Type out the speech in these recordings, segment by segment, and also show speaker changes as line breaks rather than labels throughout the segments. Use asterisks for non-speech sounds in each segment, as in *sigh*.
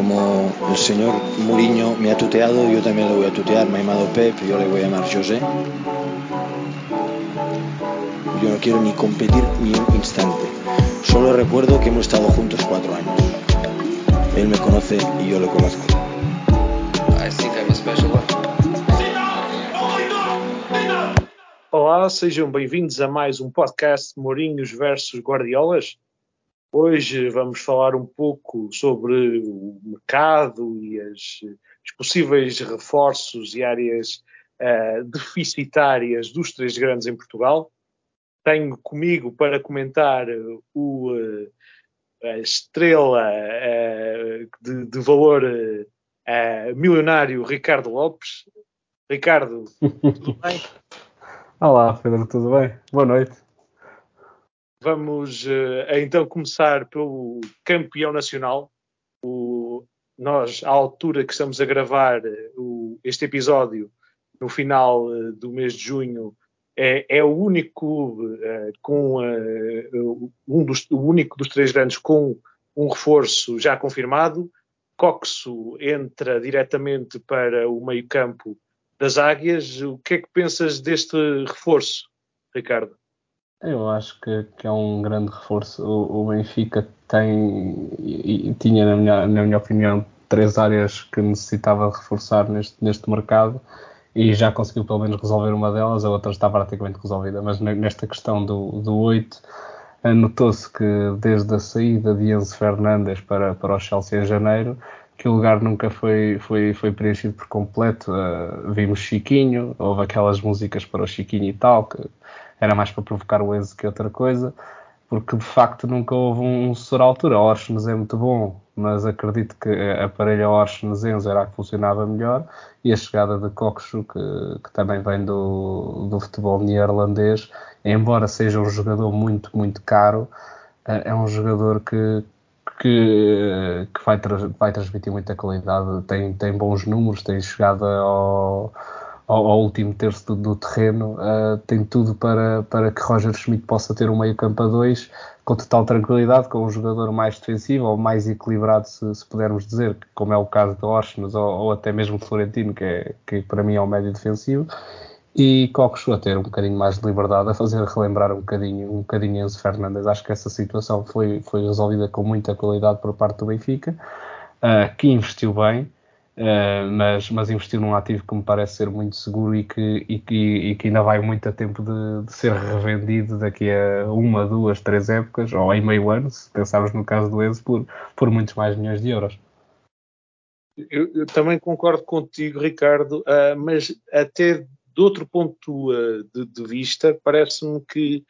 como el señor Mourinho me ha tuteado, yo también le voy a tutear. Me ha llamado Pep, yo le voy a llamar José. Yo no quiero ni competir ni un instante. Solo recuerdo que hemos estado juntos cuatro años. Él me conoce y yo lo conozco.
I think I'm a special one.
Olá, sejam bem-vindos a mais um podcast Mourinhos versus Guardiolas. Hoje vamos falar um pouco sobre o mercado e as, os possíveis reforços e áreas uh, deficitárias dos três grandes em Portugal. Tenho comigo para comentar o, uh, a estrela uh, de, de, valor milionário Ricardo Lopes. Ricardo, tudo bem? *laughs*
Olá, Pedro, tudo bem? Boa noite.
Vamos uh, então começar pelo campeão nacional. O, nós, à altura que estamos a gravar o, este episódio, no final uh, do mês de junho, é, é o único clube com um dos, o único dos três grandes com um reforço já confirmado. Coxo entra diretamente para o meio-campo das Águias. O que é que pensas deste reforço, Ricardo?
Eu acho que, que é um grande reforço. O, o Benfica tem e, e tinha, na minha, na minha opinião, três áreas que necessitava reforçar neste, neste mercado e já conseguiu pelo menos resolver uma delas, a outra está praticamente resolvida. Mas nesta questão do, do 8, notou-se que desde a saída de Enzo Fernandes para, para o Chelsea em janeiro, que o lugar nunca foi, foi, foi preenchido por completo. Uh, vimos Chiquinho, houve aquelas músicas para o Chiquinho e tal, que era mais para provocar o Enzo que outra coisa, porque de facto nunca houve um sucessor à altura. A Orsnes é muito bom, mas acredito que a parelha Orsnes Enzo era a que funcionava melhor, e a chegada de Coxo, que, que também vem do, do futebol neerlandês, embora seja um jogador muito, muito caro, uh, é um jogador que que, que vai, vai transmitir muita qualidade, tem, tem bons números, tem chegada ao, ao, ao último terço do, do terreno, uh, tem tudo para, para que Roger Schmidt possa ter um meio campo a dois com total tranquilidade, com um jogador mais defensivo ou mais equilibrado, se, se pudermos dizer, como é o caso de Orsnes ou, ou, até mesmo de Florentino, que, é, que para mim é o médio defensivo e Coxo a ter um bocadinho mais de liberdade, a fazer relembrar um bocadinho, um bocadinho Enzo Fernandes. Acho que essa situação foi, foi resolvida com muita qualidade por parte do Benfica, uh, que investiu bem, uh, mas, mas investiu num ativo que me parece ser muito seguro e que, e que, e que ainda vai muito a tempo de, de, ser revendido daqui a uma, duas, três épocas, ou em meio ano, se pensarmos no caso do Enzo, por, por muitos mais milhões de euros.
Eu, eu também concordo contigo, Ricardo, uh, mas até de outro ponto uh, de, de, vista, parece-me que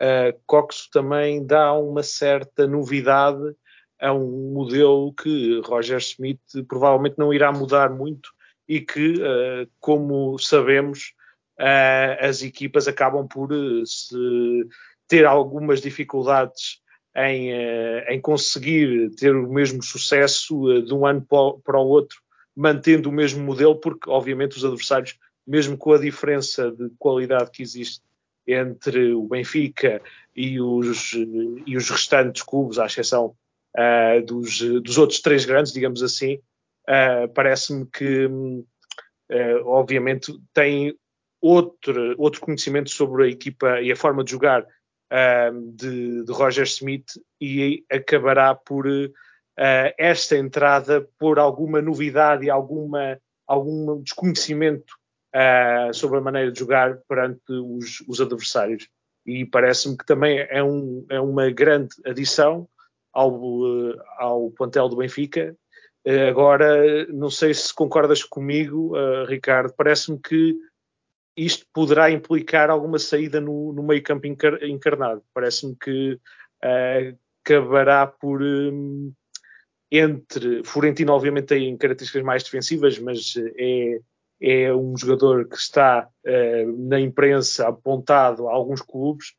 uh, Coxo também dá uma certa novidade a um modelo que Roger Smith provavelmente não irá mudar muito e que, uh, como sabemos, as equipas acabam por ter algumas dificuldades em, em, conseguir ter o mesmo sucesso de um ano para o outro, mantendo o mesmo modelo, porque obviamente os adversários mesmo com a diferença de qualidade que existe entre o Benfica e os, e os restantes clubes, à exceção uh, dos, dos outros três grandes, digamos assim, uh, parece-me que, uh, obviamente, tem outro, outro conhecimento sobre a equipa e a forma de jogar de, de, Roger Smith e acabará por esta entrada por alguma novidade e alguma, algum desconhecimento uh, sobre a maneira de jogar perante os, os adversários. E parece-me que também é, um, é, uma grande adição ao, uh, ao plantel do Benfica. Uh, agora, não sei se concordas comigo, Ricardo, parece-me que isto poderá implicar alguma saída no, no meio campo encarnado. Parece-me que acabará por um, entre Florentino obviamente tem características mais defensivas, mas é é um jogador que está uh, na imprensa apontado a alguns clubes.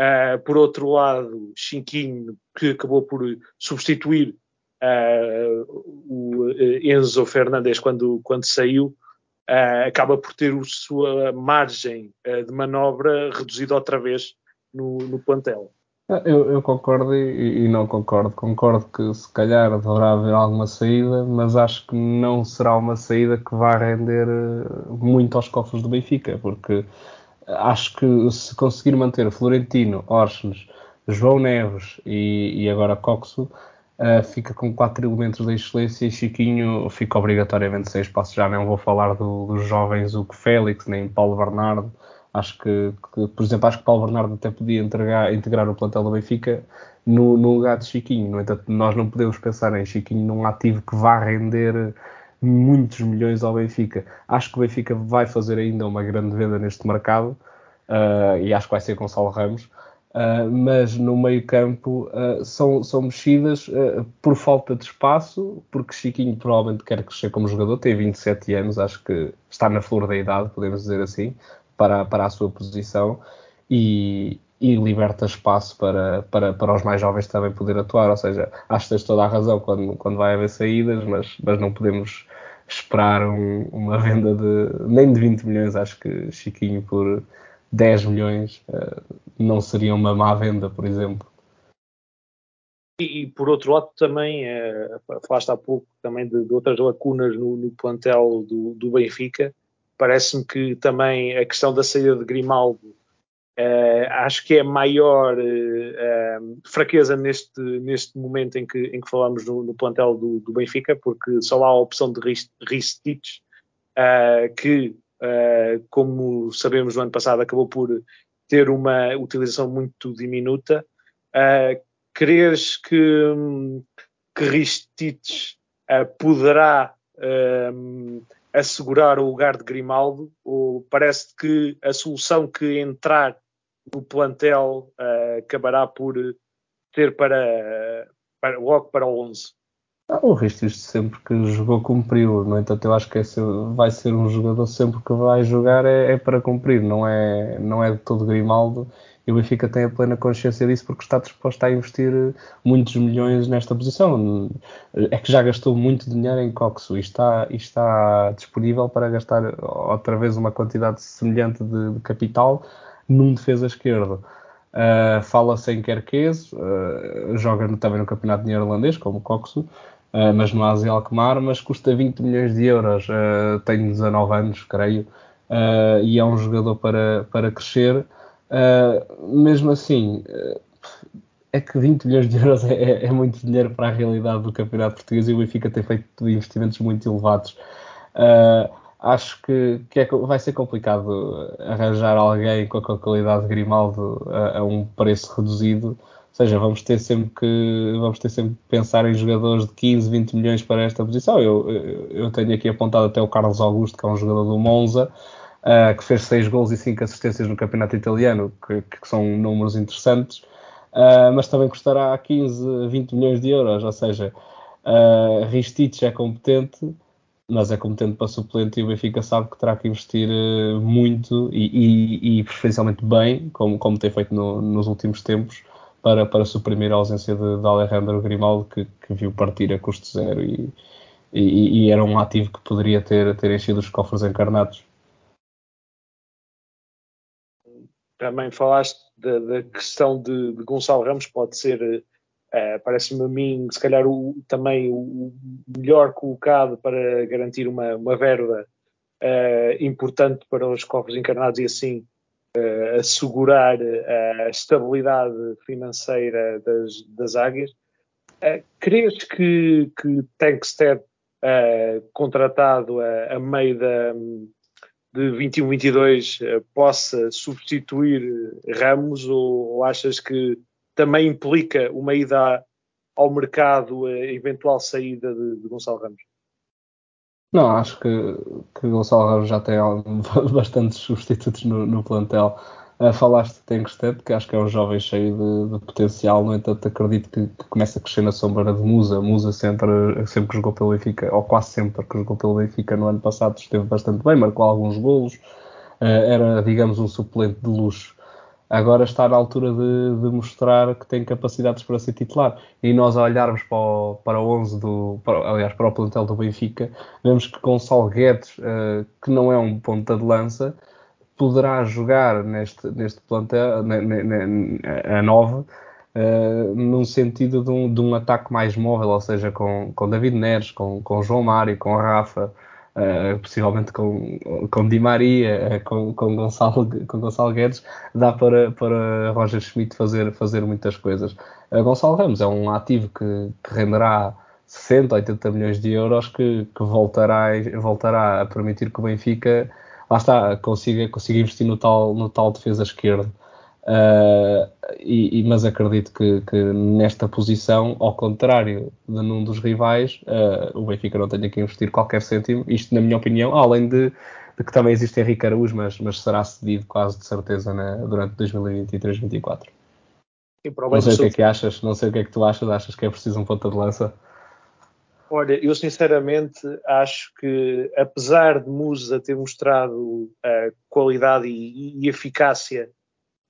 Uh, por outro lado, Chinquinho, que acabou por substituir uh, o Enzo Fernandes quando, quando saiu, acaba por ter a sua margem de manobra reduzida outra vez no, no plantel.
Eu, eu concordo e, e, não concordo. Concordo que se calhar deverá haver alguma saída, mas acho que não será uma saída que vá render eh, muito aos cofres do Benfica, porque acho que se conseguir manter Florentino, Orches, João Neves e, e agora Coxo, uh, fica com quatro elementos da excelência e Chiquinho fica obrigatoriamente sem espaço. Já não vou falar do, dos jovens Hugo Félix, nem Paulo Bernardo Acho que, que, por exemplo, acho que Paulo Bernardo até podia integrar, integrar o plantel do Benfica no, no, lugar de Chiquinho. No entanto, nós não podemos pensar em Chiquinho num ativo que vá render muitos milhões ao Benfica. Acho que o Benfica vai fazer ainda uma grande venda neste mercado uh, e acho que vai ser Gonçalo Ramos. Uh, mas no meio campo uh, são, são mexidas por falta de espaço, porque Chiquinho provavelmente quer crescer como jogador, tem 27 anos, acho que está na flor da idade, podemos dizer assim para, para a sua posição e, e liberta espaço para, para, para os mais jovens também poder atuar. Ou seja, acho que tens toda a razão quando, quando vai haver saídas, mas, mas não podemos esperar um, uma venda de nem de 20 milhões. Acho que Chiquinho por 10 milhões uh, não seria uma má venda, por exemplo.
E, e por outro lado, também uh, falaste há pouco também de, de outras lacunas no, no plantel do, do Benfica Parece-me que também a questão da saída de Grimaldo uh, acho que é a maior uh, fraqueza neste, neste momento em que, em que falamos no, no plantel do, do, Benfica, porque só há a opção de Ristich, uh, que, como sabemos, no ano passado acabou por ter uma utilização muito diminuta. Uh, creres que, que Ristich poderá assegurar o lugar de Grimaldo, ou parece que a solução que entrar no plantel uh, acabará por ter para, para logo para o 11?
Ah, o Ristis sempre que jogou cumpriu, no entanto eu acho que esse vai ser um jogador sempre que vai jogar é, é para cumprir, não é, não é de todo Grimaldo e o Benfica tem a plena consciência disso porque está disposto a investir muitos milhões nesta posição. É que já gastou muito dinheiro em Coxo e está, e está disponível para gastar outra vez uma quantidade semelhante de, de capital num defesa esquerdo. Uh, Fala-se em Kerkez, uh, joga também no campeonato neerlandês, como Coxo, uh, mas no Asia Alkmaar, mas custa 20 milhões de euros, uh, tem 19 anos, creio, e é um jogador para, para crescer. Mesmo assim, é que 20 milhões de euros é, é, é, muito dinheiro para a realidade do campeonato português e o Benfica tem feito investimentos muito elevados. Uh, acho que, que é, vai ser complicado arranjar alguém com a qualidade de Grimaldo a, a, um preço reduzido. Ou seja, vamos ter sempre que vamos ter sempre que pensar em jogadores de 15, 20 milhões para esta posição. Eu, eu, tenho aqui apontado até o Carlos Augusto, que é um jogador do Monza, uh, que fez 6 gols e 5 assistências no campeonato italiano, que, que são números interessantes, uh, mas também custará 15, 20 milhões de euros, ou seja, uh, Ristich é competente, mas é competente para suplente e o Benfica sabe que terá que investir uh, muito e, e, e, preferencialmente bem, como, como tem feito no, nos últimos tempos, para, para suprimir a ausência de, de Alejandro Grimaldo, que, que viu partir a custo zero e, e, e, era um ativo que poderia ter, ter enchido os cofres encarnados.
também falaste da, da questão de, de, Gonçalo Ramos, pode ser, uh, parece-me a mim, se calhar o, também o melhor colocado para garantir uma, uma verba uh, importante para os cofres encarnados e assim uh, assegurar a estabilidade financeira das, das águias. Uh, crees que, que Tankstead, contratado a, a meio da de 21-22 eh, possa substituir Ramos ou, ou, achas que também implica uma ida ao mercado, a eventual saída de, de Gonçalo Ramos?
Não, acho que, que Gonçalo Ramos já tem *laughs* bastantes substitutos no, no plantel. Uh, falaste de Tenkstedt, que acho que é um jovem cheio de, de potencial, no entanto acredito que, que começa a crescer na sombra de Musa. Musa sempre, sempre que jogou pelo Benfica, ou quase sempre que jogou pelo Benfica no ano passado, esteve bastante bem, marcou alguns golos, uh, era, digamos, um suplente de luxo. Agora está na altura de, de, mostrar que tem capacidades para ser titular. E nós, a olharmos para o, para o 11 do, para, aliás, para o plantel do Benfica, vemos que Gonçalo Guedes, uh, que não é um ponta de lança, poderá jogar neste, neste plantel, a 9, uh, num sentido de um, de um, ataque mais móvel, ou seja, com, com David Neres, com, com João Mário, com Rafa, uh, possivelmente com, com Di Maria, uh, com, com, Gonçalo, com Gonçalo Guedes, dá para, para Roger Schmidt fazer, fazer muitas coisas. Gonçalo Ramos é um ativo que, que renderá 60, 80 milhões de euros que, que voltará, voltará a permitir que o Benfica lá está, consiga, consiga investir no tal, no tal defesa esquerda. Uh, e, e, mas acredito que, que, nesta posição, ao contrário de num dos rivais, uh, o Benfica não tenha que investir qualquer cêntimo, isto na minha opinião, além de, de que também existe Henrique Araújo, mas, mas será cedido quase de certeza na, durante 2023-2024. Não sei o que é que achas, não sei o que é que tu achas, achas que é preciso um ponta de lança?
Olha, eu sinceramente acho que, apesar de Musa ter mostrado uh, qualidade e, e eficácia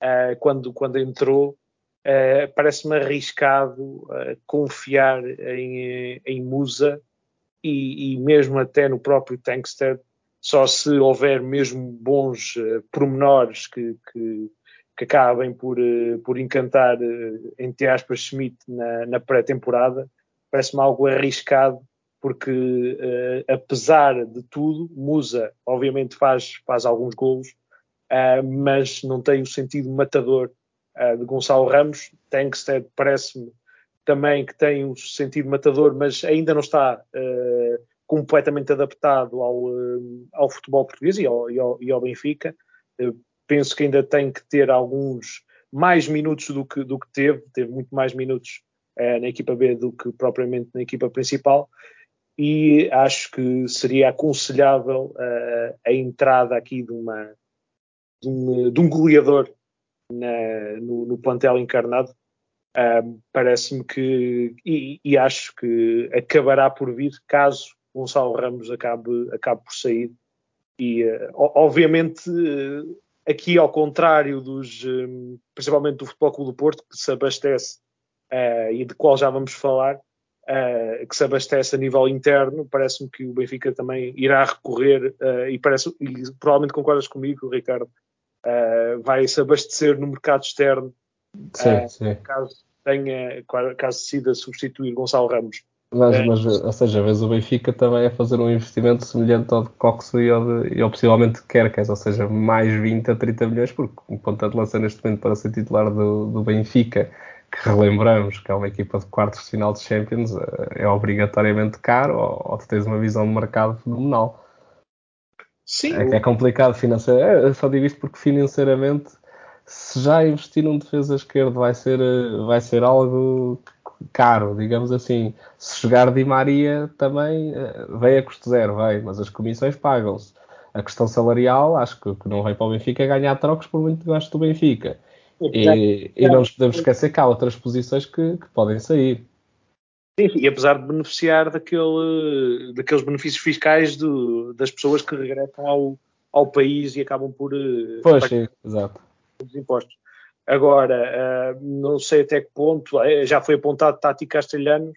uh, quando, quando entrou, uh, parece-me arriscado uh, confiar em, em Musa e, e, mesmo até no próprio Tankstead, só se houver mesmo bons uh, pormenores que, que, que, acabem por, por encantar, entre aspas, Schmidt na, na pré-temporada, parece-me algo arriscado porque uh, apesar de tudo, Musa obviamente faz, faz alguns golos, uh, mas não tem o sentido matador uh, de Gonçalo Ramos. Tankstead parece-me também que tem o sentido matador, mas ainda não está uh, completamente adaptado ao, ao futebol português e ao, e ao, e ao Benfica. penso que ainda tem que ter alguns mais minutos do que, do que teve, teve muito mais minutos na equipa B do que propriamente na equipa principal e acho que seria aconselhável uh, a entrada aqui de uma de um, de um goleador na, no, no, plantel encarnado. Uh, Parece-me que, e, e, acho que acabará por vir caso Gonçalo Ramos acabe, acabe por sair. E, uh, obviamente, uh, aqui ao contrário dos, um, principalmente do Futebol Clube do Porto, que se abastece e de qual já vamos falar, que se abastece a nível interno, parece-me que o Benfica também irá recorrer, e, parece, e provavelmente concordas comigo, Ricardo, uh, vai se abastecer no mercado externo
sim, uh, sim.
caso tenha, caso decida substituir Gonçalo Ramos.
Mas, uh, mas, ou seja, vez o Benfica também a fazer um investimento semelhante ao de Cox e ao, de, e ao possivelmente Kerkes, ou seja, mais 20 a 30 milhões, porque um ponta de lança neste momento para ser titular do, do Benfica, que relembramos que é uma equipa de quartos de final de Champions, é obrigatoriamente caro, ou, ou tu tens uma visão de mercado fenomenal. Sim. É, é complicado financeiramente. Eu só digo isto porque financeiramente, se já investir num defesa esquerdo vai ser, vai ser algo caro, digamos assim. Se chegar Di Maria também eh, vem a custo zero, vai, mas as comissões pagam-se. A questão salarial, acho que, que não vem para o Benfica é ganhar trocos por muito que do Benfica. E, e, não nos podemos esquecer que há outras posições que, que podem sair.
Sim, e apesar de beneficiar daquele, daqueles benefícios fiscais do, das pessoas que regressam ao, ao país e acabam por
eh, pois, sim, exato.
os impostos. Agora, uh, não sei até que ponto, eh, já foi apontado Tati Castelhano.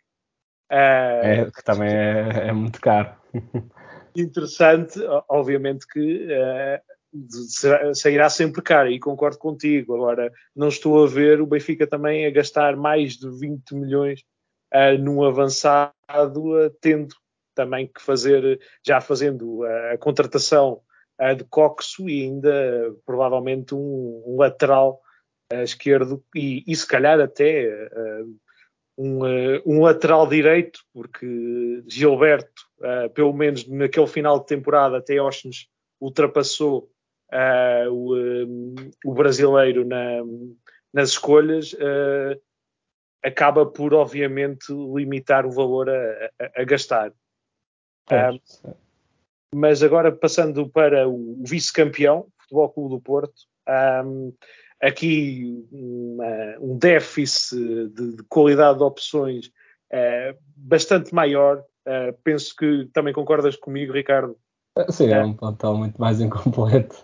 Uh, é, que também é, é, muito caro. *laughs*
Interessante, obviamente que uh, sairá sempre caro, e concordo contigo. Agora, não estou a ver o Benfica também a gastar mais de 20 milhões uh, num avançado, uh, tendo também que fazer, já fazendo a contratação uh, de Coxo e ainda provavelmente um, um lateral esquerdo e, e, se calhar até um, um, lateral direito, porque Gilberto, pelo menos naquele final de temporada, até Osnes ultrapassou o, o, brasileiro na, nas escolhas. Uh, acaba por, obviamente, limitar o valor a, a, a gastar. É, um, mas agora, passando para o vice-campeão, Futebol Clube do Porto, um, aqui uma, um déficit de, de, qualidade de opções uh, bastante maior. Uh, penso que também concordas comigo, Ricardo.
Sim, é um plantel muito mais *laughs* incompleto.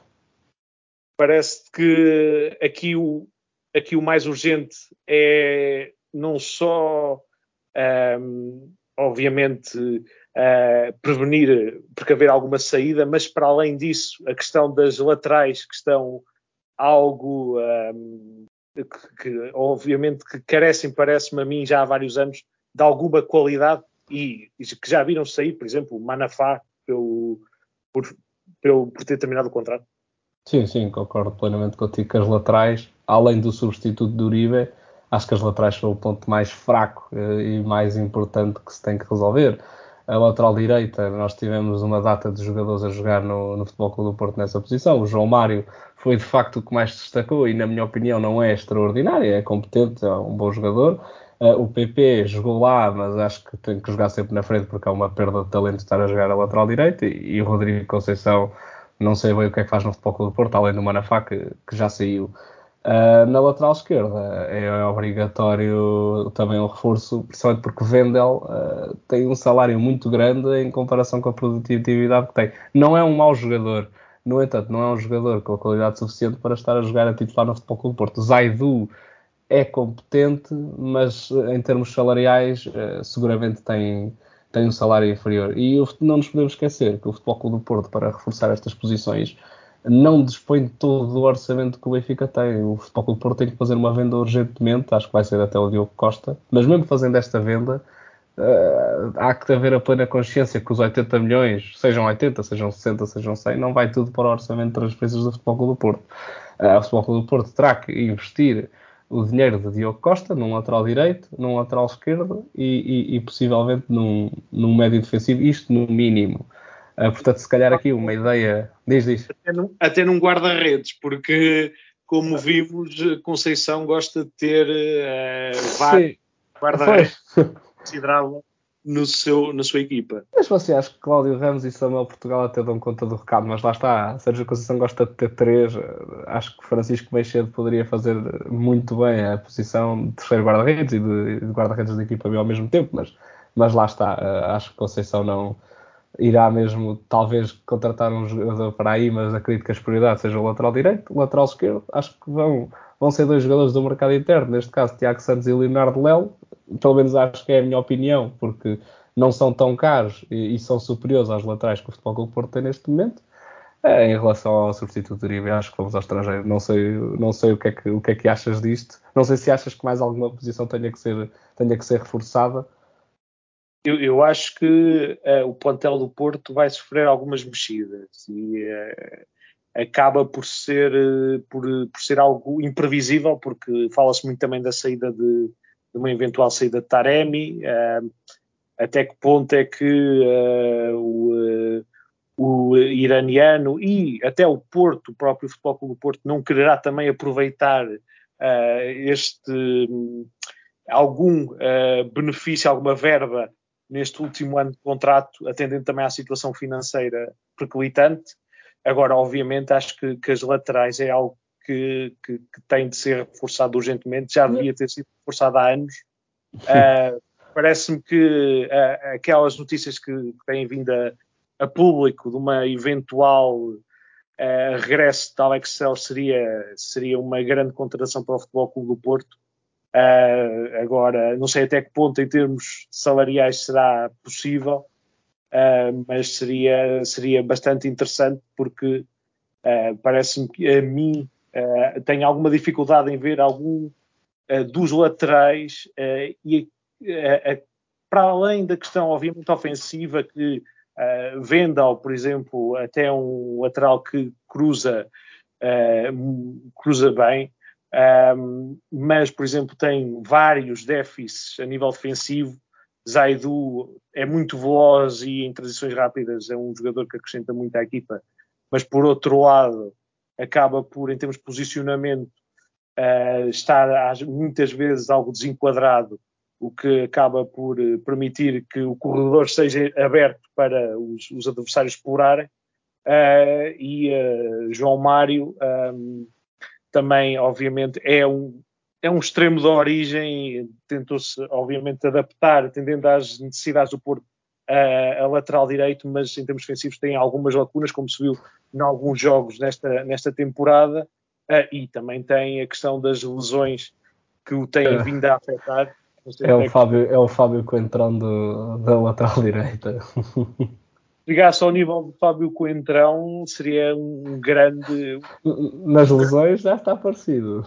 Parece que aqui o, aqui o mais urgente é não só, um, obviamente, uh, prevenir, precaver alguma saída, mas para além disso, a questão das laterais que estão algo um, que, que obviamente que carecem, parece-me a mim, já há vários anos, de alguma qualidade e, e que já viram sair, por exemplo, o Manafá pelo, por, pelo, por ter terminado o contrato.
Sim, sim, concordo plenamente contigo que as laterais, além do substituto do Uribe, acho que as laterais são o ponto mais fraco eh, e mais importante que se tem que resolver. A lateral direita, nós tivemos uma data de jogadores a jogar no, no Futebol Clube do Porto nessa posição. O João Mário foi de facto o que mais destacou e, na minha opinião, não é extraordinário, é competente, é um bom jogador. Uh, o PP jogou lá, mas acho que tem que jogar sempre na frente porque é uma perda de talento estar a jogar a lateral direita. E, e o Rodrigo Conceição, não sei bem o que é que faz no Futebol Clube do Porto, além do Manafá, que, que já saiu. Uh, na lateral esquerda é obrigatório também um reforço, principalmente porque Vendel uh, tem um salário muito grande em comparação com a produtividade que tem. Não é um mau jogador, no entanto, não é um jogador com a qualidade suficiente para estar a jogar a titular no Futebol Clube do Porto. Zaidu é competente, mas eh, em termos salariais eh, seguramente tem, tem um salário inferior. E não nos podemos esquecer que o Futebol Clube do Porto, para reforçar estas posições, não dispõe de todo o orçamento que o Benfica tem. O Futebol Clube Porto tem que fazer uma venda urgentemente, acho que vai ser até o Diogo Costa, mas mesmo fazendo esta venda, uh, há que haver a plena consciência que os 80 milhões, sejam 80, sejam 60, sejam 100, não vai tudo para o orçamento de transferências do Futebol Clube do Porto. Uh, o Futebol Clube do Porto terá que investir o dinheiro de Diogo Costa num lateral direito, num lateral esquerdo e, e, e possivelmente num, num, médio defensivo, isto no mínimo. Uh, portanto, se calhar aqui uma ideia. Diz, diz.
Até num, até num guarda-redes, porque, como vimos, Conceição gosta de ter uh, vários guarda-redes *laughs* considerável no seu, na sua equipa.
Mas você acha que Cláudio Ramos e Samuel Portugal até dão conta do recado, mas lá está, Sérgio Conceição gosta de ter três, acho que Francisco Meixedo poderia fazer muito bem a posição de terceiro guarda-redes e de, de guarda-redes da equipa ao mesmo tempo, mas, mas lá está, acho que Conceição não irá mesmo talvez contratar um jogador para aí, mas acredito que as prioridades sejam o lateral direito, o lateral esquerdo, acho que vão, vão ser dois jogadores do mercado interno, neste caso Tiago Santos e Leonardo Lelo, pelo menos acho que é a minha opinião, porque não são tão caros e, e são superiores aos laterais que o Futebol Clube Porto tem neste momento. É, em relação ao substituto Uribe, acho que vamos ao estrangeiro. Não sei, não sei o, que é que, o que é que achas disto. Não sei se achas que mais alguma posição tenha que ser, tenha que ser reforçada.
Eu, eu acho que uh, o plantel do Porto vai sofrer algumas mexidas e uh, acaba por ser, uh, por, por ser algo imprevisível, porque fala-se muito também da saída de, de uma eventual saída de Taremi, uh, até que ponto é que uh, o, uh, o, iraniano e até o Porto, o próprio Futebol Clube do Porto, não quererá também aproveitar este algum benefício, alguma verba neste último ano de contrato, atendendo também à situação financeira perclitante. Agora, obviamente, acho que, que as laterais é algo que, que, que, tem de ser reforçado urgentemente, já devia ter sido reforçado há anos. Uh, Parece-me que uh, aquelas notícias que, têm vindo a, a, público de uma eventual uh, regresso de Alex Cell seria, seria uma grande contratação para o Futebol Clube do Porto. Agora, não sei até que ponto, em termos salariais, será possível, mas seria, seria bastante interessante porque parece-me que a mim uh, tenho alguma dificuldade em ver algum uh, dos laterais uh, e para além da questão obviamente ofensiva que uh, Vendal, por exemplo, até um lateral que cruza cruza bem, um, mas por exemplo tem vários déficits a nível defensivo. Zaidu é muito veloz e em transições rápidas é um jogador que acrescenta muito à equipa, mas por outro lado acaba por, em termos de posicionamento, uh, estar muitas vezes algo desenquadrado, o que acaba por uh, permitir que o corredor seja aberto para os, os adversários explorarem. Uh, e João Mário um, também, obviamente, é um, é um extremo de origem, tentou-se, obviamente, adaptar, atendendo às necessidades do Porto, a, a lateral direito, mas em termos defensivos tem algumas lacunas, como se viu em alguns jogos nesta, nesta temporada, uh, e também tem a questão das lesões que o têm é. vindo a afetar.
É o, Fábio, é o Fábio Coentrão do, da lateral direita. *laughs*
Chegasse ao nível do Fábio Coentrão, seria um grande.
Nas lesões já está parecido.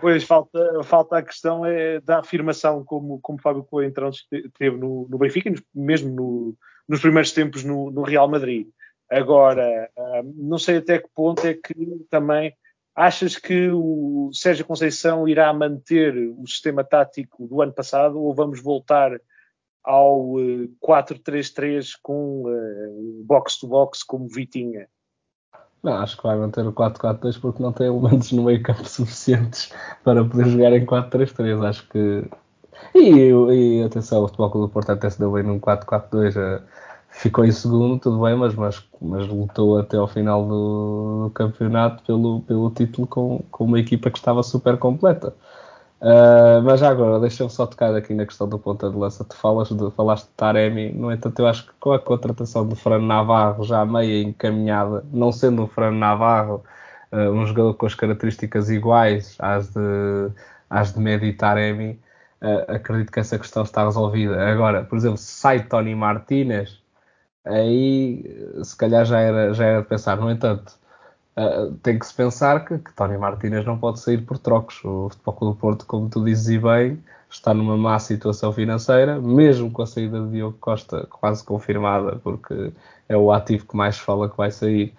Pois falta, falta a questão é da afirmação, como, como Fábio Coentrão teve no, no Benfica, mesmo no, nos primeiros tempos no, no Real Madrid. Agora, ah, não sei até que ponto é que também achas que o Sérgio Conceição irá manter o sistema tático do ano passado ou vamos voltar ao 4-3-3 ah, com box-to-box -box como Vitinha?
Não, acho que vai manter o 4-4-2 porque não tem elementos no meio campo *laughs* suficientes para poder jogar em 4-3-3. Acho que. E, e atenção, o Futebol do Porto até se deu bem num 4-4-2. Eh, ficou em segundo, tudo bem, mas, mas, mas lutou até ao final do campeonato pelo, pelo título com, com uma equipa que estava super completa. Uh, mas agora, deixa-me só tocar aqui na questão do ponta de lança. Tu falas de, falaste de Taremi, no entanto, eu acho que com a contratação de Fran Navarro já meia encaminhada, não sendo um Fran Navarro uh, um jogador com as características iguais às de, às de Medi Taremi, uh, acredito que essa questão está resolvida. Agora, por exemplo, se sai Tony Martinez, aí se calhar já era, já era de pensar. No entanto, Uh, tem que se pensar que, que Tony Martínez não pode sair por trocos. O Futebol Clube do Porto, como tu dizes bem, está numa má situação financeira, mesmo com a saída de Diogo Costa quase confirmada, porque é o ativo que mais fala que vai sair,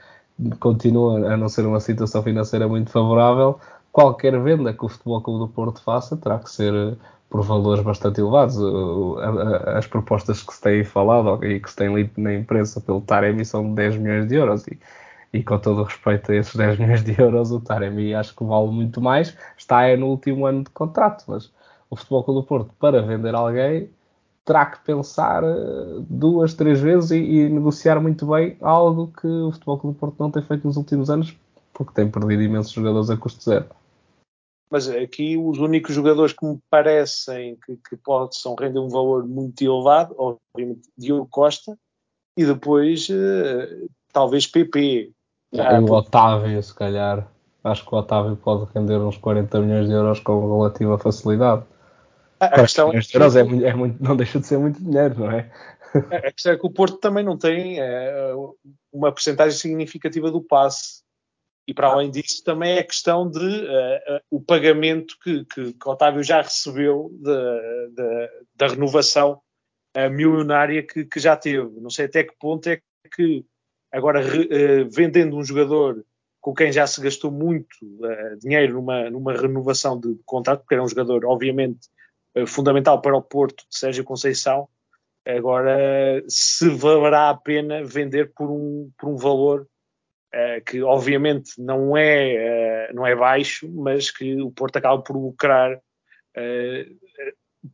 continua a não ser uma situação financeira muito favorável. Qualquer venda que o Futebol Clube do Porto faça terá que ser por valores bastante elevados. As propostas que se têm falado e que se têm lido na imprensa pelo Taremi são de 10 milhões de euros. E, e com todo o respeito a esses *laughs* 10 milhões de euros, o Taremi acho que vale muito mais. Está é no último ano de contrato, mas o Futebol Clube do Porto, para vender alguém, terá que pensar eh, duas, três vezes e, e, negociar muito bem algo que o Futebol Clube do Porto não tem feito nos últimos anos, porque tem perdido imensos jogadores a custo zero.
Mas aqui os únicos jogadores que me parecem que, que possam render um valor muito elevado, obviamente Diogo Costa, e depois uh, talvez PP,
ah, o Otávio, se calhar. Acho que o Otávio pode render uns 40 milhões de euros com relativa facilidade.
A, a questão milhões
de euros é, é muito, não deixa de ser muito dinheiro, não é?
A questão é que o Porto também não tem é, uma porcentagem significativa do passe. E para além disso, também é a questão de uh, uh, o pagamento que, que, que, o Otávio já recebeu de, de, da renovação uh, milionária que, que, já teve. Não sei até que ponto é que Agora, uh, vendendo um jogador com quem já se gastou muito uh, dinheiro numa, numa renovação de contrato, porque era um jogador, obviamente, uh, fundamental para o Porto de Sérgio Conceição, agora se valerá a pena vender por um, por um valor que, obviamente, não é, não é baixo, mas que o Porto acaba por lucrar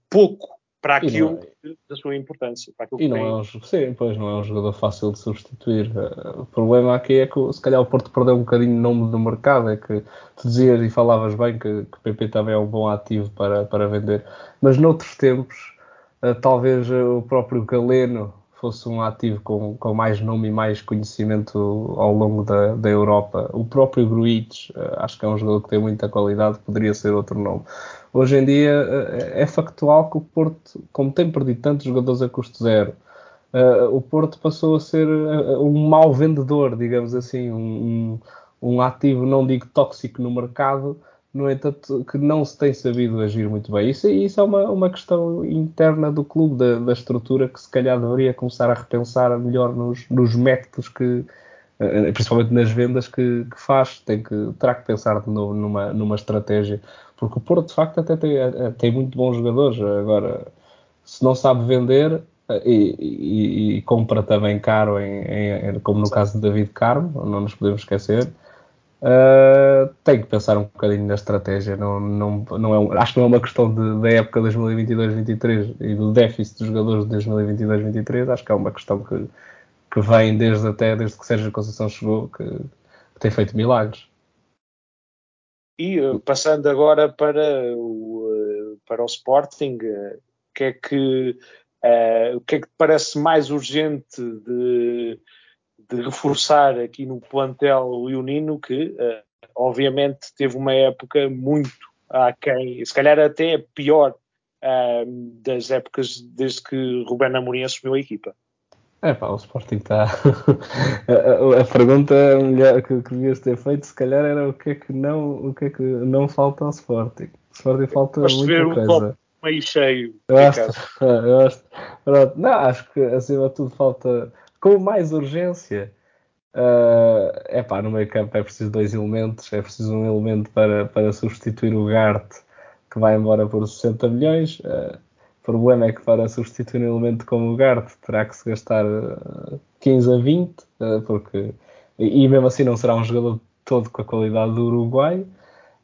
pouco para aquilo é, da sua importância.
e não é um, sim, pois não é um jogador fácil de substituir. Uh, o problema aqui é que se calhar o Porto perdeu um bocadinho o nome do mercado. É que tu dizias e falavas bem que, que o PP também é um bom ativo para, para vender, mas noutros tempos, uh, talvez uh, o próprio Galeno fosse um ativo com, com mais nome e mais conhecimento ao longo da, da Europa. O próprio Gruitch, acho que é um jogador que tem muita qualidade, poderia ser outro nome. Hoje em dia eh, é factual que o Porto, como tem perdido tantos jogadores a custo zero, uh, o Porto passou a ser uh, um mau vendedor, digamos assim, um, um, um, ativo, não digo tóxico no mercado, no entanto, que não se tem sabido agir muito bem. Isso, isso é uma, uma questão interna do clube, da, da estrutura, que se calhar deveria começar a repensar melhor nos, nos métodos que, principalmente nas vendas que, que, faz, tem que, terá que pensar de novo numa, numa estratégia porque o Porto, de facto, até tem, tem muito bons jogadores. Agora, se não sabe vender eh, e, e, e compra também caro, em, em, como no caso de David Carmo, não nos podemos esquecer, uh, tem que pensar um bocadinho na estratégia. Não, não, não é acho que não é uma questão de, da época 2022-23 e do déficit dos jogadores de 2022-23. Acho que é uma questão que, que vem desde até desde que Sérgio Conceição chegou, que, que tem feito milagres.
E uh, passando agora para o, uh, para o Sporting, uh, que é que, o que é que parece mais urgente de, de reforçar aqui no plantel leonino, que obviamente teve uma época muito aquém, se calhar até pior das épocas desde que Rubén Amorim assumiu a equipa?
É pá, o Sporting *laughs* está. a, a, pergunta melhor que, que devias ter feito, se calhar, era o que é que não, o que é que não falta ao Sporting. O Sporting falta Gosto muita ver coisa. Um copo
meio cheio.
Eu acho, *laughs* eu acho, pronto, não, acho que acima de tudo falta com mais urgência. é uh, pá, no meio campo é preciso dois elementos. É preciso um elemento para, para substituir o Gart, que vai embora por 60 milhões. Uh, problema é que para substituir um elemento como o Gart terá que se gastar 15 a 20, uh, porque, e mesmo assim não será um jogador todo com a qualidade do Uruguai.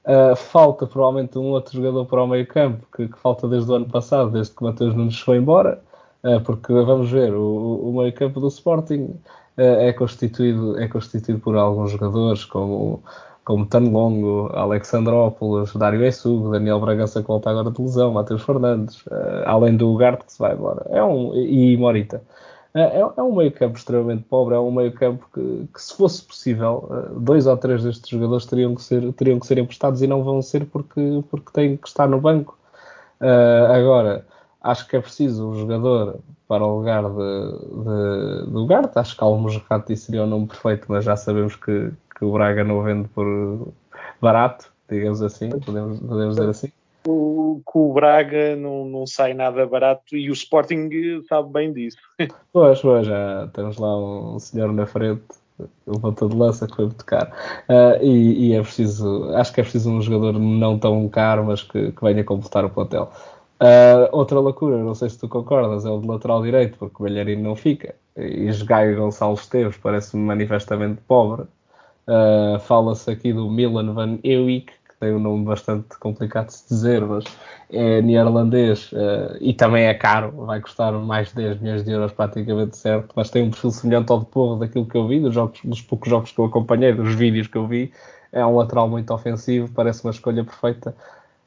Uh, falta provavelmente um outro jogador para o meio campo, que, que, falta desde o ano passado, desde que o Matheus Nunes foi embora, porque vamos ver, o, o meio campo do Sporting é, constituído, é constituído por alguns jogadores como, como Tanlongo, Alexandrópolis, Dário Essug, Daniel Bragança que volta agora de lesão, Matheus Fernandes, além do Gart que se vai embora, é um, e Morita. É, é, é um meio-campo extremamente pobre, é um meio-campo que, que, se fosse possível, eh, dois ou três destes jogadores teriam que ser, teriam que ser emprestados e não vão ser porque, porque têm que estar no banco. Uh, agora, acho que é preciso um jogador para o lugar de, de, do Garte. Acho que Almos Ratti seria o nome perfeito, mas já sabemos que, que o Braga não vende por barato, digamos assim, podemos, podemos dizer assim
o, que o Braga não, não sai nada barato e o Sporting sabe bem disso. *laughs*
Pois, pois, já temos lá um senhor na frente, o ponta de lança que foi muito caro. Uh, e, e, é preciso, acho que é preciso um jogador não tão caro, mas que, que venha completar o plantel. Uh, outra loucura, não sei se tu concordas, é o de lateral direito, porque o Belharino não fica. E Gaio Gonçalves Esteves parece-me manifestamente pobre. Uh, Fala-se aqui do Milan Van Ewijk, tem um nome bastante complicado de se dizer, mas é neerlandês uh, e também é caro, vai custar mais de 10 milhões de euros praticamente certo, mas tem um perfil semelhante ao de Porro daquilo que eu vi, dos, jogos, dos poucos jogos que eu acompanhei, dos vídeos que eu vi, é um lateral muito ofensivo, parece uma escolha perfeita.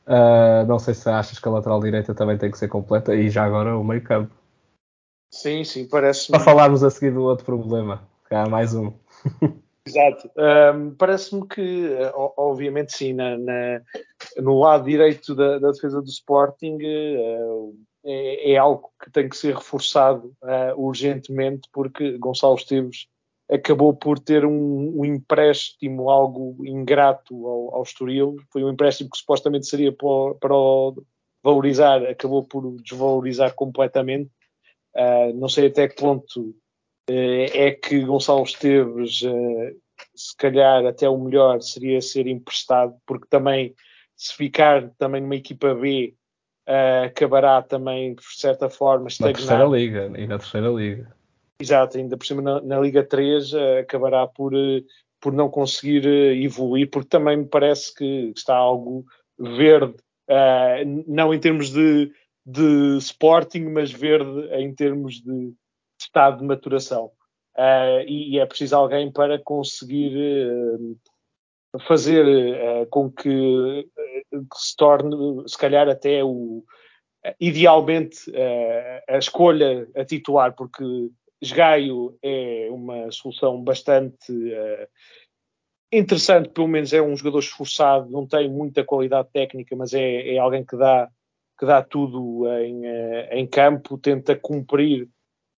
Uh, não sei se achas que a lateral direita também tem que ser completa e já agora o meio campo.
Sim, sim, parece.
Para falarmos a seguir do outro problema, há mais um.
Exato. Um, Parece-me que, obviamente, sim, na, na, no lado direito da, da defesa do Sporting uh, é, é, algo que tem que ser reforçado uh, urgentemente, porque Gonçalo Esteves acabou por ter um, um empréstimo algo ingrato ao, ao Estoril. Foi um empréstimo que supostamente seria para, para o valorizar, acabou por desvalorizar completamente. Uh, não sei até que ponto eh, é que Gonçalo Esteves, eh, se calhar até o melhor seria ser emprestado, porque também, se ficar também numa equipa B, eh, acabará também, de certa forma,
estagnar. Na terceira liga, e na terceira liga.
Exato, ainda por cima na, na Liga 3 acabará por, por não conseguir evoluir, porque também me parece que está algo verde, não em termos de, de Sporting, mas verde em termos de, estado de maturação. Uh, e, e, é preciso alguém para conseguir uh, fazer uh, com que, que, se torne, se calhar, até o idealmente a escolha a titular, porque Esgaio é uma solução bastante interessante, pelo menos é um jogador esforçado, não tem muita qualidade técnica, mas é, é alguém que dá, que dá tudo em, em campo, tenta cumprir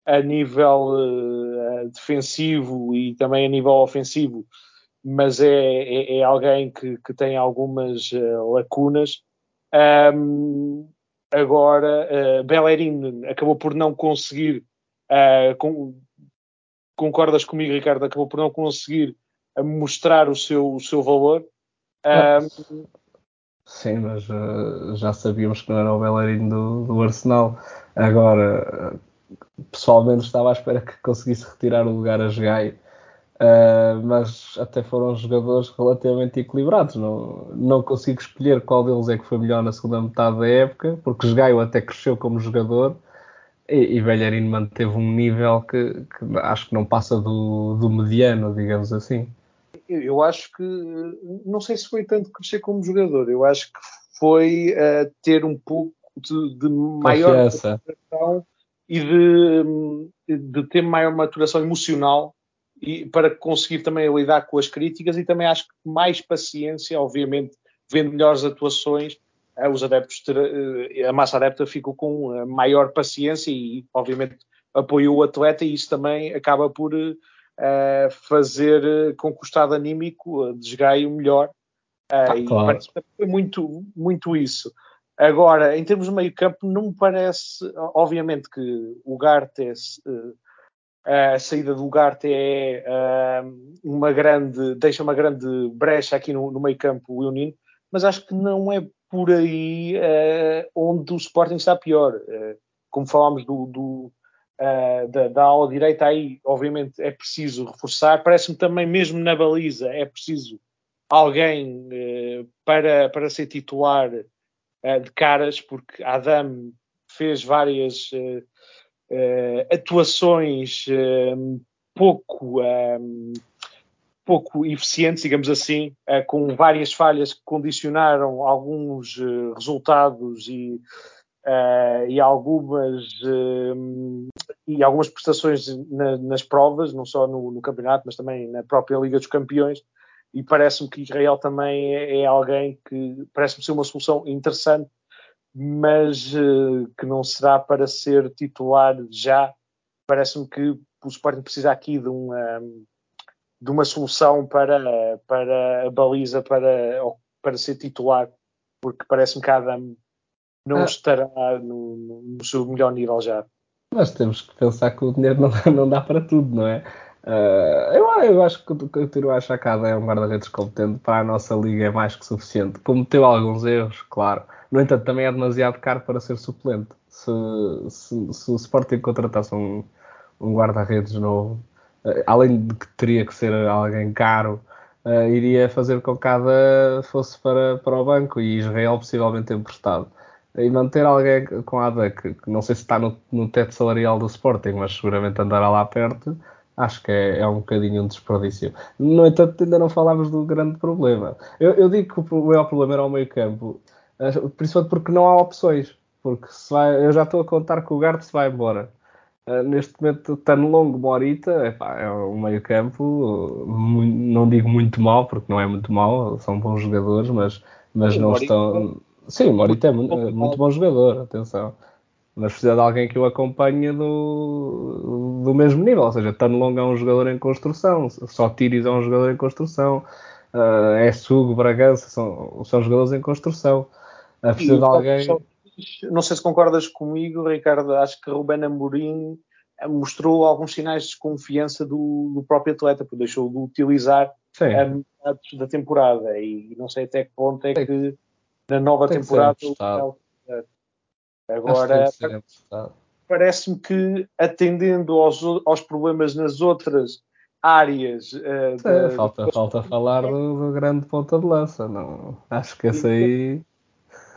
a nível uh, defensivo e também a nível ofensivo, mas é, é, é alguém que, que, tem algumas uh, lacunas. Um, agora, uh, Bellerin acabou por não conseguir, uh, com, concordas comigo, Ricardo, acabou por não conseguir mostrar o seu, o seu valor. Um,
Sim, mas uh, já sabíamos que não era o Bellerin do, do Arsenal. Agora, pessoalmente estava à espera que conseguisse retirar o lugar a Jogai, uh, mas até foram jogadores relativamente equilibrados. Não, não consigo escolher qual deles é que foi melhor na segunda metade da época, porque Jogai até cresceu como jogador e, e Belharino manteve um nível que, que, acho que não passa do, do mediano, digamos assim.
Eu acho que, não sei se foi tanto crescer como jogador, eu acho que foi uh, ter um pouco de, de maior e de, de ter maior maturação emocional e para conseguir também lidar com as críticas e também acho que mais paciência, obviamente, vendo melhores atuações, os adeptos, eh, a massa adepta ficou com maior paciência e, obviamente, apoiou o atleta e isso também acaba por uh, fazer com que o estado anímico desgaie o melhor. Uh, e claro. parece que foi muito, muito isso. Agora, em termos de meio campo, não me parece, obviamente que o Gartes, a saída do Garte é uma grande, deixa uma grande brecha aqui no, no meio campo o Unino, mas acho que não é por aí uh, onde o Sporting está pior. Uh, como falámos do, do uh, da, da ala direita, aí obviamente é preciso reforçar. Parece-me também, mesmo na baliza, é preciso alguém para, para ser titular de caras, porque Adam fez várias atuações pouco pouco eficientes, digamos assim, uh, com várias falhas que condicionaram alguns uh, resultados e, uh, e algumas e algumas prestações na, nas provas, não só no, no, campeonato, mas também na própria Liga dos Campeões. E parece-me que Israel também é, é alguém que parece-me ser uma solução interessante, mas que não será para ser titular já. Parece-me que o Sporting precisa aqui de um de uma solução para, para a baliza para, para ser titular, porque parece-me que Adam não ah. estará no, no, seu melhor nível já.
Mas temos que pensar que o dinheiro não, não dá para tudo, não é? Uh, eu, eu acho que eu continuo a achar que Adam é um guarda-redes competente para a nossa liga é mais que suficiente. Cometeu alguns erros, claro. No entanto, também é demasiado caro para ser suplente. Se, se, se o Sporting contratasse um, um guarda-redes novo, além de que teria que ser alguém caro, uh, iria fazer com que cada fosse para, para o banco e Israel possivelmente emprestado. E manter alguém com ADA, que, que, não sei se está no, no teto salarial do Sporting, mas seguramente andará lá perto, acho que é, é, um bocadinho um desperdício. No entanto, ainda não falámos do grande problema. Eu, eu digo que o maior problema era o meio campo, eh, principalmente porque não há opções. Porque se vai, eu já estou a contar que o Garte se vai embora. Uh, neste momento, Tano Longo, Morita, epá, é um meio campo, não digo muito mal, porque não é muito mal, são bons jogadores, mas, mas Sim, não Morita, estão... Sim, Morita é muito, muito, bom jogador, atenção. Mas precisa de alguém que o acompanhe do, do mesmo nível, ou seja, Tano Longo é um jogador em construção, só Tiris é um jogador em construção, uh, é Sugo, Bragança, são, são jogadores em construção. Uh, precisa de alguém
não sei se concordas comigo, Ricardo, acho que Ruben Amorim eh, mostrou alguns sinais de desconfiança do, do próprio atleta, porque deixou de utilizar Sim. a metade da temporada. E não sei até que ponto é que na nova temporada agora parece-me que atendendo aos, aos problemas nas outras áreas uh,
Sim, da, falta, falta falar do, do, grande ponta de lança não? Acho que esse aí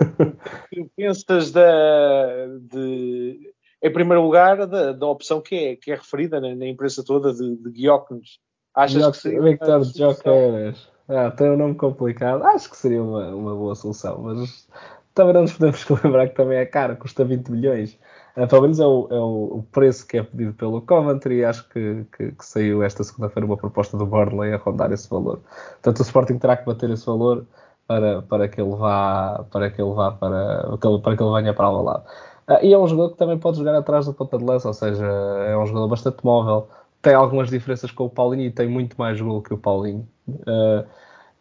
*laughs*
que pensas da, de, em primeiro lugar, da, da opção que é, que é referida na, na imprensa toda de, de Guióconos?
Achas que seria Victor Jokeres. Ah, tem um nome complicado. Acho que seria uma, uma boa solução, mas também não nos podemos *laughs* lembrar que também é caro, custa 20 milhões. Uh, pelo menos é o, é o, preço que é pedido pelo Coventry. Acho que, que, que saiu esta segunda-feira uma proposta do Burnley a rondar esse valor. Portanto, o Sporting terá que bater esse valor para, para que ele vá para que ele vá para, para que ele venha para o lado. Uh, e é um jogador que também pode jogar atrás da ponta de lança, ou seja, é um jogador bastante móvel. Tem algumas diferenças com o Paulinho e tem muito mais gol que o Paulinho. Uh,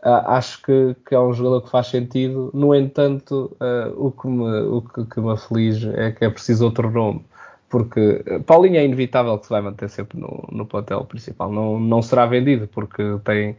acho que, que, é um jogador que faz sentido. No entanto, o, que me, o que, que me aflige é que é preciso outro nome porque Paulinho é inevitável que se vai manter sempre no, no plantel principal. Não, não será vendido, porque tem,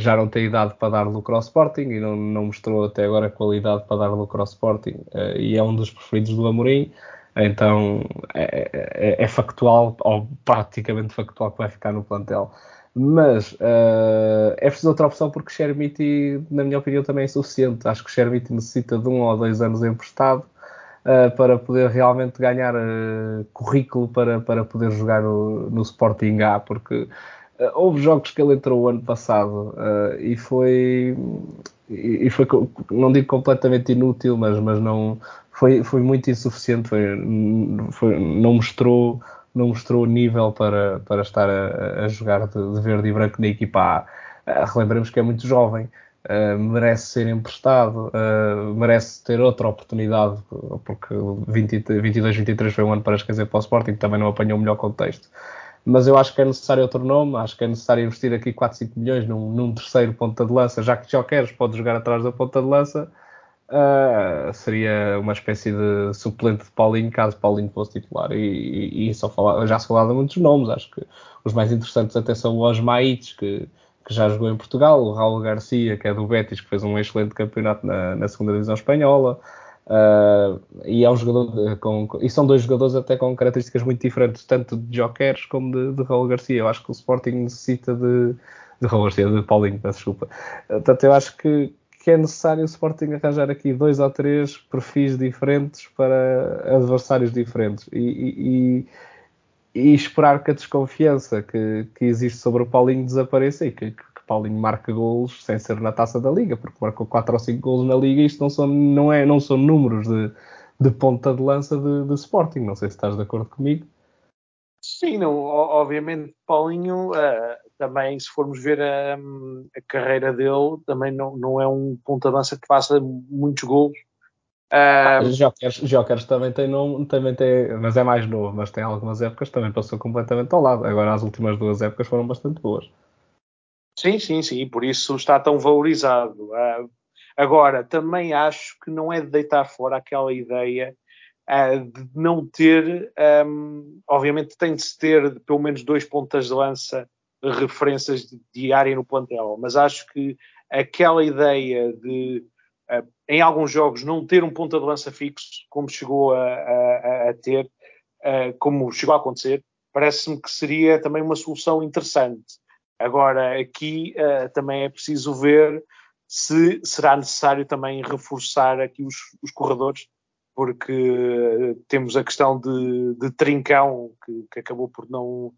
já não tem idade para dar lucro ao Sporting e não, não mostrou até agora qualidade para dar lucro ao Sporting uh, e é um dos preferidos do Amorim. Então é, é, é, factual, ou praticamente factual, que vai ficar no plantel. Mas uh, é preciso outra opção porque Shermiti, na minha opinião, também é insuficiente. Acho que Shermiti necessita de um ou dois anos emprestado uh, para poder realmente ganhar uh, currículo para, para poder jogar no, no Sporting A, porque houve jogos que ele entrou o ano passado uh, e foi e foi não digo completamente inútil mas mas não foi foi muito insuficiente foi, foi não mostrou não mostrou nível para para estar a, a jogar de, de, verde e branco na equipa A uh, relembremos que é muito jovem uh, merece ser emprestado, merece ter outra oportunidade, porque 22-23 foi um ano para esquecer para o Sporting, também não apanhou o melhor contexto. Mas eu acho que é necessário outro nome, acho que é necessário investir aqui 4, 5 milhões num, num terceiro ponta de lança, já que já queres, pode jogar atrás da ponta de lança. Uh, seria uma espécie de suplente de Paulinho, caso Paulinho fosse titular. E, e, e só falar, já se falava muitos nomes, acho que os mais interessantes até são o Osmaites, que, que já jogou em Portugal, o Raul Garcia, que é do Betis, que fez um excelente campeonato na, na segunda divisão espanhola. Uh, e é um jogador com, e são dois jogadores até com características muito diferentes, tanto de Jokeres como de, de Raul Garcia. Eu acho que o Sporting necessita de, de Raul Garcia, de Paulinho, peço desculpa. Portanto, eu acho que, que é necessário o Sporting arranjar aqui dois ou três perfis diferentes para adversários diferentes e, e, e esperar que a desconfiança que, que existe sobre o Paulinho desapareça e que, que Paulinho marque golos sem ser na taça da Liga, porque marcou 4 ou 5 golos na Liga e isto não são, não é, não são números de, de ponta de lança de, de Sporting. Não sei se estás de acordo comigo.
Sim, não, obviamente Paulinho uh, também, se formos ver a, a, carreira dele, também não, não é um ponta de lança que faça muitos golos
Uh, Jokers, Jokers também tem nome, também tem, mas é mais novo, mas tem algumas épocas também passou completamente ao lado. Agora as últimas duas épocas foram bastante boas.
Sim, sim, sim, por isso está tão valorizado. Uh, agora, também acho que não é de deitar fora aquela ideia uh, de não ter, um, obviamente tem de se ter pelo menos dois pontas de lança referências de, de área no plantel, mas acho que aquela ideia de uh, em alguns jogos não ter um ponta de lança fixo, como chegou a, a, a ter, como chegou a acontecer, parece-me que seria também uma solução interessante. Agora, aqui uh, também é preciso ver se será necessário também reforçar aqui os, os corredores, porque temos a questão de, de Trincão, que, que, acabou por não,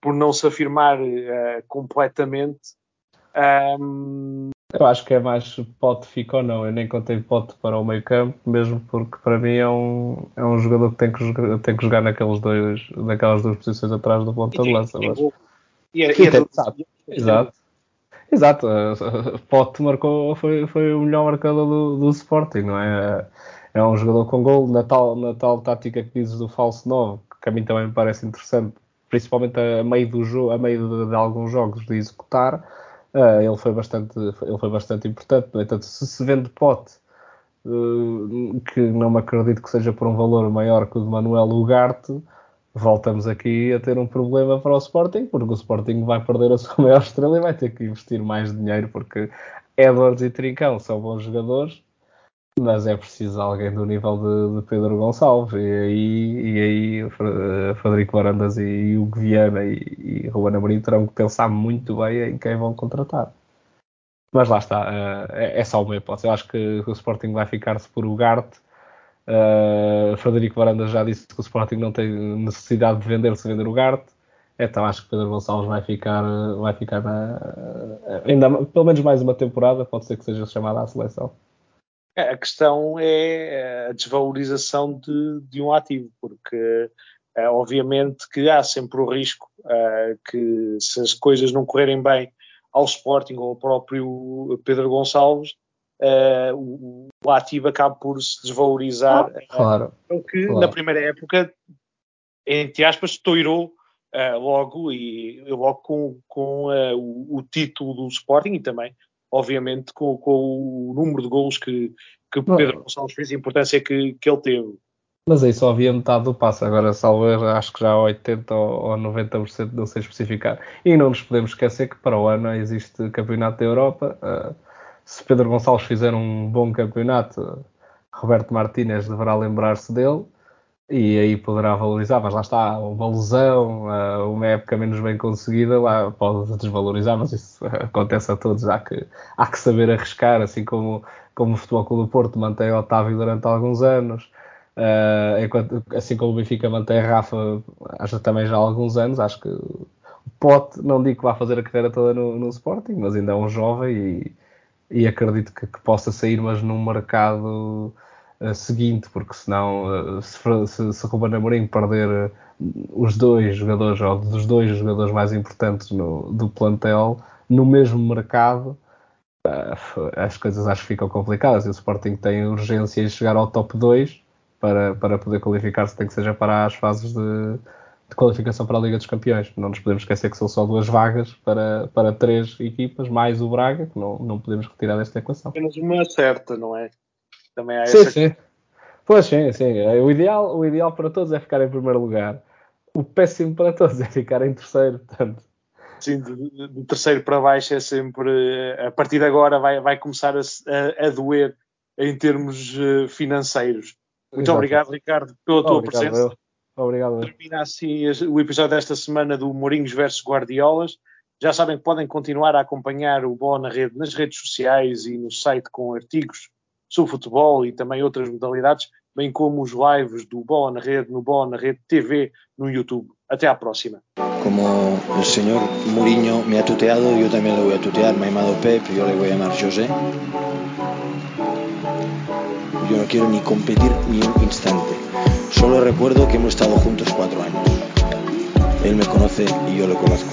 por não se afirmar uh, completamente. Um,
eu acho que é mais pote fica ou não. Eu nem contei pote para o meio campo, mesmo porque para mim é um, é um jogador que tem que jogar, tem que jogar naqueles dois, naquelas duas posições atrás do ponta de lança. Mas... E, é, e, é exato. exato. Exato, Pote marcou, foi, foi o melhor marcador do, do Sporting, não é? É um jogador com gol na tal, na tal tática que dizes do falso 9, que a mim também me parece interessante, principalmente a meio do jogo, a meio de, de alguns jogos de executar Uh, ele, foi bastante, ele foi bastante importante. No entanto, se se vende pote, uh, que não me acredito que seja por um valor maior que o de Manuel Ugarte, voltamos aqui a ter um problema para o Sporting, porque o Sporting vai perder a sua *laughs* maior estrela e vai ter que investir mais dinheiro, porque Edwards e Trincão são bons jogadores, mas é preciso alguém do nível de, de Pedro Gonçalves e aí, e aí Frederico Varandas e Hugo Viana e, e Ruben Amorim terão que pensar muito bem em quem vão contratar. Mas lá está, uh, é, é, só uma hipótese. Eu acho que o Sporting vai ficar-se por Ugarte. Uh, Frederico Varandas já disse que o Sporting não tem necessidade de vender se vender o Garte. Então acho que Pedro Gonçalves vai ficar, vai ficar na, ainda pelo menos mais uma temporada, pode ser que seja chamado à seleção.
A questão é a desvalorização de, de um ativo, porque é, obviamente que há sempre o risco uh, que se as coisas não correrem bem ao Sporting ou ao próprio Pedro Gonçalves, uh, o, o, ativo acaba por se desvalorizar.
Ah, claro.
Uh, que
claro.
na primeira época, entre aspas, toirou logo e logo com, com o, o, título do Sporting e também obviamente, com, com o número de gols que, que Pedro Gonçalves fez e a importância que, que ele teve.
Mas aí só havia metade do passo, agora salvo acho que já 80% ou 90%, não sei especificar. E não nos podemos esquecer que para o ano existe Campeonato da Europa. Se Pedro Gonçalves fizer um bom campeonato, Roberto Martínez deverá lembrar-se dele e aí poderá valorizar, mas lá está, uma lesão, eh, uma época menos bem conseguida, lá pode desvalorizar, mas isso acontece a todos, há que, há que saber arriscar, assim como, como o Futebol Clube do Porto mantém Otávio durante alguns anos, enquanto, assim como o Benfica mantém Rafa, acho também já há alguns anos, acho que o Pote, não digo que vá fazer a carreira toda no, no Sporting, mas ainda é um jovem e, e acredito que, que possa sair, mas num mercado uh, seguinte, porque senão, uh, se, se, se Ruben Amorim perder uh, os dois jogadores, ou dos dois jogadores mais importantes no, do plantel, no mesmo mercado, as coisas acho que ficam complicadas. E o Sporting tem urgência em chegar ao top 2 para, para poder qualificar-se, tem que seja para as fases de, de, qualificação para a Liga dos Campeões. Não nos podemos esquecer que são só duas vagas para, para três equipas, mais o Braga, que não, não podemos retirar desta equação.
Apenas uma certa, não é?
Também há sim, essa... sim. Pois sim, sim. O ideal, o ideal para todos é ficar em primeiro lugar. O péssimo para todos é ficar em terceiro, portanto.
Sim, de, de terceiro para baixo é sempre. A partir de agora vai, vai começar a, a, a doer em termos eh, financeiros. Muito Exato. obrigado, Ricardo, pela tua obrigado, presença. Eu.
Obrigado.
Termina assim o episódio desta semana do Mourinhos versus Guardiolas. Já sabem que podem continuar a acompanhar o Bola na Rede nas redes sociais e no site com artigos sobre futebol e também outras modalidades, bem como os lives do Bola na Rede, no Bola na Rede TV, no YouTube. Até à próxima.
Como o senhor Mourinho me ha tuteado, eu também voy a tutear. Me ha llamado Pep, yo le voy a llamar José. Yo no quiero ni competir ni un instante. Solo recuerdo que hemos estado juntos cuatro años. Él me conoce y yo lo conozco.